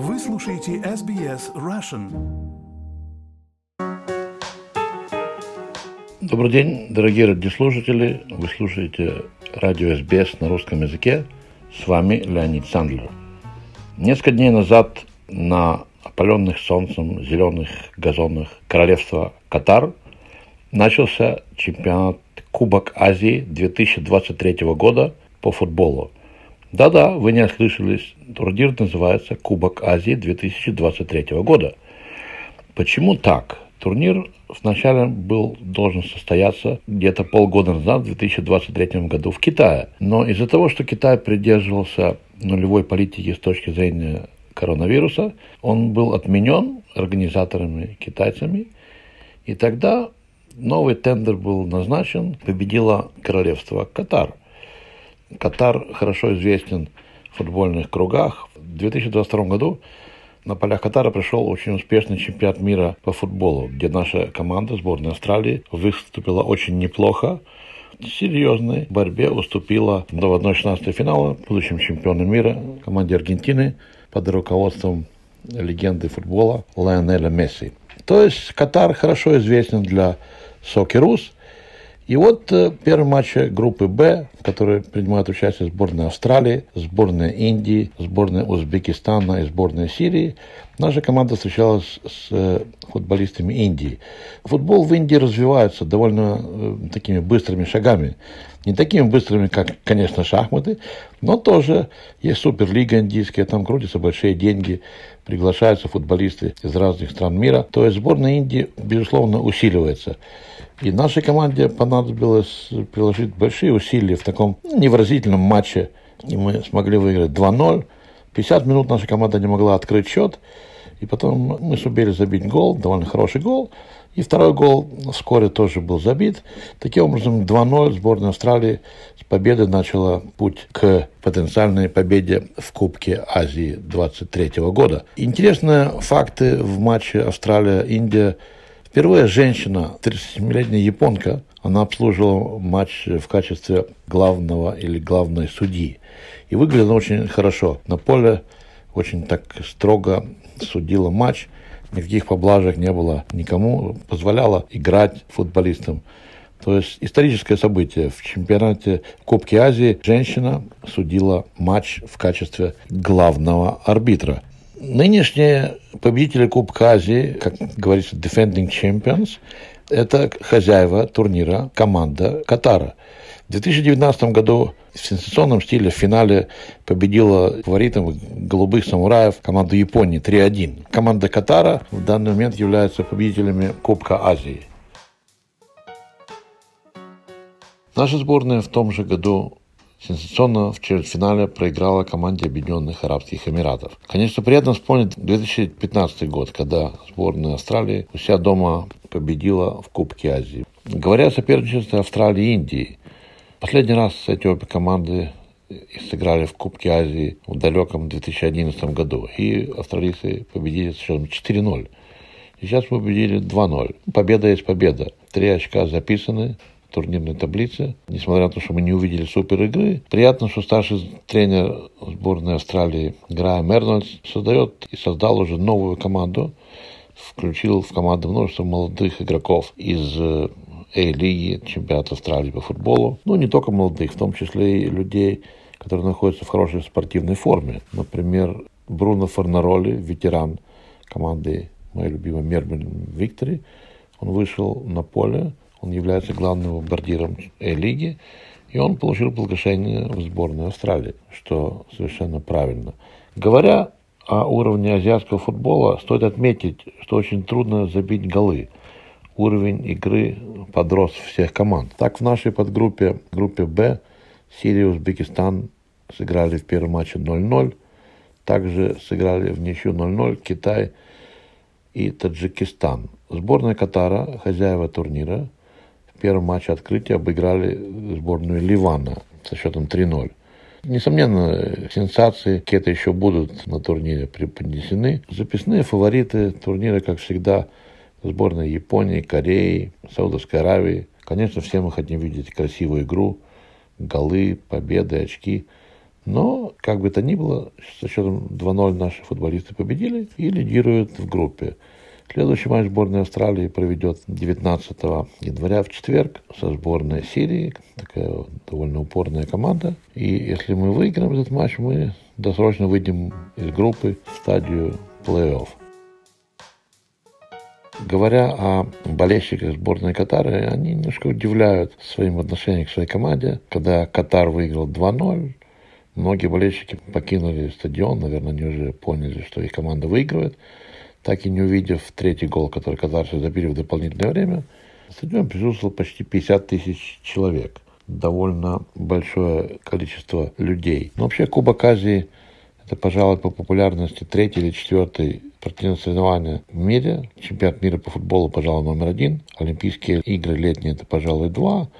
Вы слушаете SBS Russian. Добрый день, дорогие радиослушатели. Вы слушаете радио СБС на русском языке. С вами Леонид Сандлер. Несколько дней назад на опаленных солнцем зеленых газонах королевства Катар начался чемпионат Кубок Азии 2023 года по футболу. Да-да, вы не ослышались, турнир называется Кубок Азии 2023 года. Почему так? Турнир вначале был должен состояться где-то полгода назад, в 2023 году в Китае. Но из-за того, что Китай придерживался нулевой политики с точки зрения коронавируса, он был отменен организаторами китайцами. И тогда новый тендер был назначен, победило королевство Катар – Катар хорошо известен в футбольных кругах. В 2022 году на полях Катара пришел очень успешный чемпионат мира по футболу, где наша команда, сборная Австралии, выступила очень неплохо. В серьезной борьбе уступила до 1-16 финала будущим чемпионам мира команде Аргентины под руководством легенды футбола Лионеля Месси. То есть Катар хорошо известен для Сокерус – и вот э, первый матч группы «Б», в которой принимают участие сборная Австралии, сборная Индии, сборная Узбекистана и сборная Сирии, наша команда встречалась с э, футболистами Индии. Футбол в Индии развивается довольно э, такими быстрыми шагами. Не такими быстрыми, как, конечно, шахматы, но тоже есть суперлига индийская, там крутятся большие деньги, приглашаются футболисты из разных стран мира. То есть сборная Индии, безусловно, усиливается. И нашей команде понадобилось приложить большие усилия в таком невыразительном матче. И мы смогли выиграть 2-0. 50 минут наша команда не могла открыть счет. И потом мы сумели забить гол, довольно хороший гол. И второй гол вскоре тоже был забит. Таким образом, 2-0 сборная Австралии с победой начала путь к потенциальной победе в Кубке Азии 23 года. Интересные факты в матче Австралия-Индия – Впервые женщина, 37-летняя японка, она обслуживала матч в качестве главного или главной судьи. И выглядела очень хорошо. На поле очень так строго судила матч. Никаких поблажек не было никому. Позволяла играть футболистам. То есть историческое событие. В чемпионате Кубки Азии женщина судила матч в качестве главного арбитра. Нынешние победители Кубка Азии, как говорится, defending champions, это хозяева турнира, команда Катара. В 2019 году в сенсационном стиле в финале победила фаворитом голубых самураев команду Японии 3-1. Команда Катара в данный момент является победителями Кубка Азии. Наша сборная в том же году Сенсационно в четвертьфинале проиграла команде Объединенных Арабских Эмиратов. Конечно, приятно вспомнить 2015 год, когда сборная Австралии у себя дома победила в Кубке Азии. Говоря о соперничестве Австралии и Индии, последний раз эти обе команды сыграли в Кубке Азии в далеком 2011 году. И австралийцы победили с счетом 4-0. И сейчас мы победили 2-0. Победа есть победа. Три очка записаны, турнирной таблице. Несмотря на то, что мы не увидели супер игры, приятно, что старший тренер сборной Австралии Грайм Эрнольдс создает и создал уже новую команду, включил в команду множество молодых игроков из э, A-лиги, чемпионата Австралии по футболу. Ну, не только молодых, в том числе и людей, которые находятся в хорошей спортивной форме. Например, Бруно Фарнароли, ветеран команды моей любимой Мербин Виктори, он вышел на поле, он является главным бомбардиром лиги, и он получил приглашение в сборную Австралии, что совершенно правильно. Говоря о уровне азиатского футбола, стоит отметить, что очень трудно забить голы. Уровень игры подрос всех команд. Так в нашей подгруппе, группе Б, Сирия и Узбекистан сыграли в первом матче 0-0. Также сыграли в ничью 0-0 Китай и Таджикистан. Сборная Катара, хозяева турнира, первом матче открытия обыграли сборную Ливана со счетом 3-0. Несомненно, сенсации какие-то еще будут на турнире преподнесены. Записные фавориты турнира, как всегда, сборная Японии, Кореи, Саудовской Аравии. Конечно, все мы хотим видеть красивую игру, голы, победы, очки. Но, как бы то ни было, со счетом 2-0 наши футболисты победили и лидируют в группе. Следующий матч сборной Австралии проведет 19 января в четверг со сборной Сирии. Такая довольно упорная команда. И если мы выиграем этот матч, мы досрочно выйдем из группы в стадию плей-офф. Говоря о болельщиках сборной Катара, они немножко удивляют своим отношением к своей команде. Когда Катар выиграл 2-0, многие болельщики покинули стадион. Наверное, они уже поняли, что их команда выигрывает. Так и не увидев третий гол, который катарцы забили в дополнительное время, стадион присутствовало почти 50 тысяч человек. Довольно большое количество людей. Но вообще Кубок Азии это, пожалуй, по популярности третий или четвертый спортивное соревнование в мире. Чемпионат мира по футболу, пожалуй, номер один. Олимпийские игры летние, это, пожалуй, два.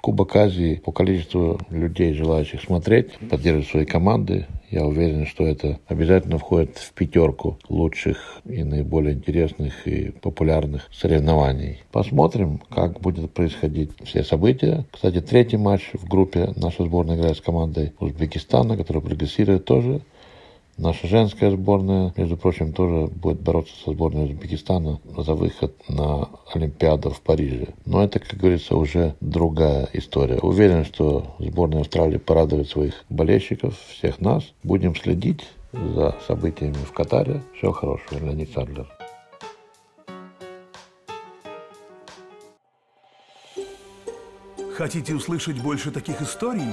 Кубок Азии по количеству людей, желающих смотреть, поддерживать свои команды. Я уверен, что это обязательно входит в пятерку лучших и наиболее интересных и популярных соревнований. Посмотрим, как будет происходить все события. Кстати, третий матч в группе наша сборная играет с командой Узбекистана, которая прогрессирует тоже Наша женская сборная, между прочим, тоже будет бороться со сборной Узбекистана за выход на Олимпиаду в Париже. Но это, как говорится, уже другая история. Уверен, что сборная Австралии порадует своих болельщиков, всех нас. Будем следить за событиями в Катаре. Всего хорошего, Леонид Садлер. Хотите услышать больше таких историй?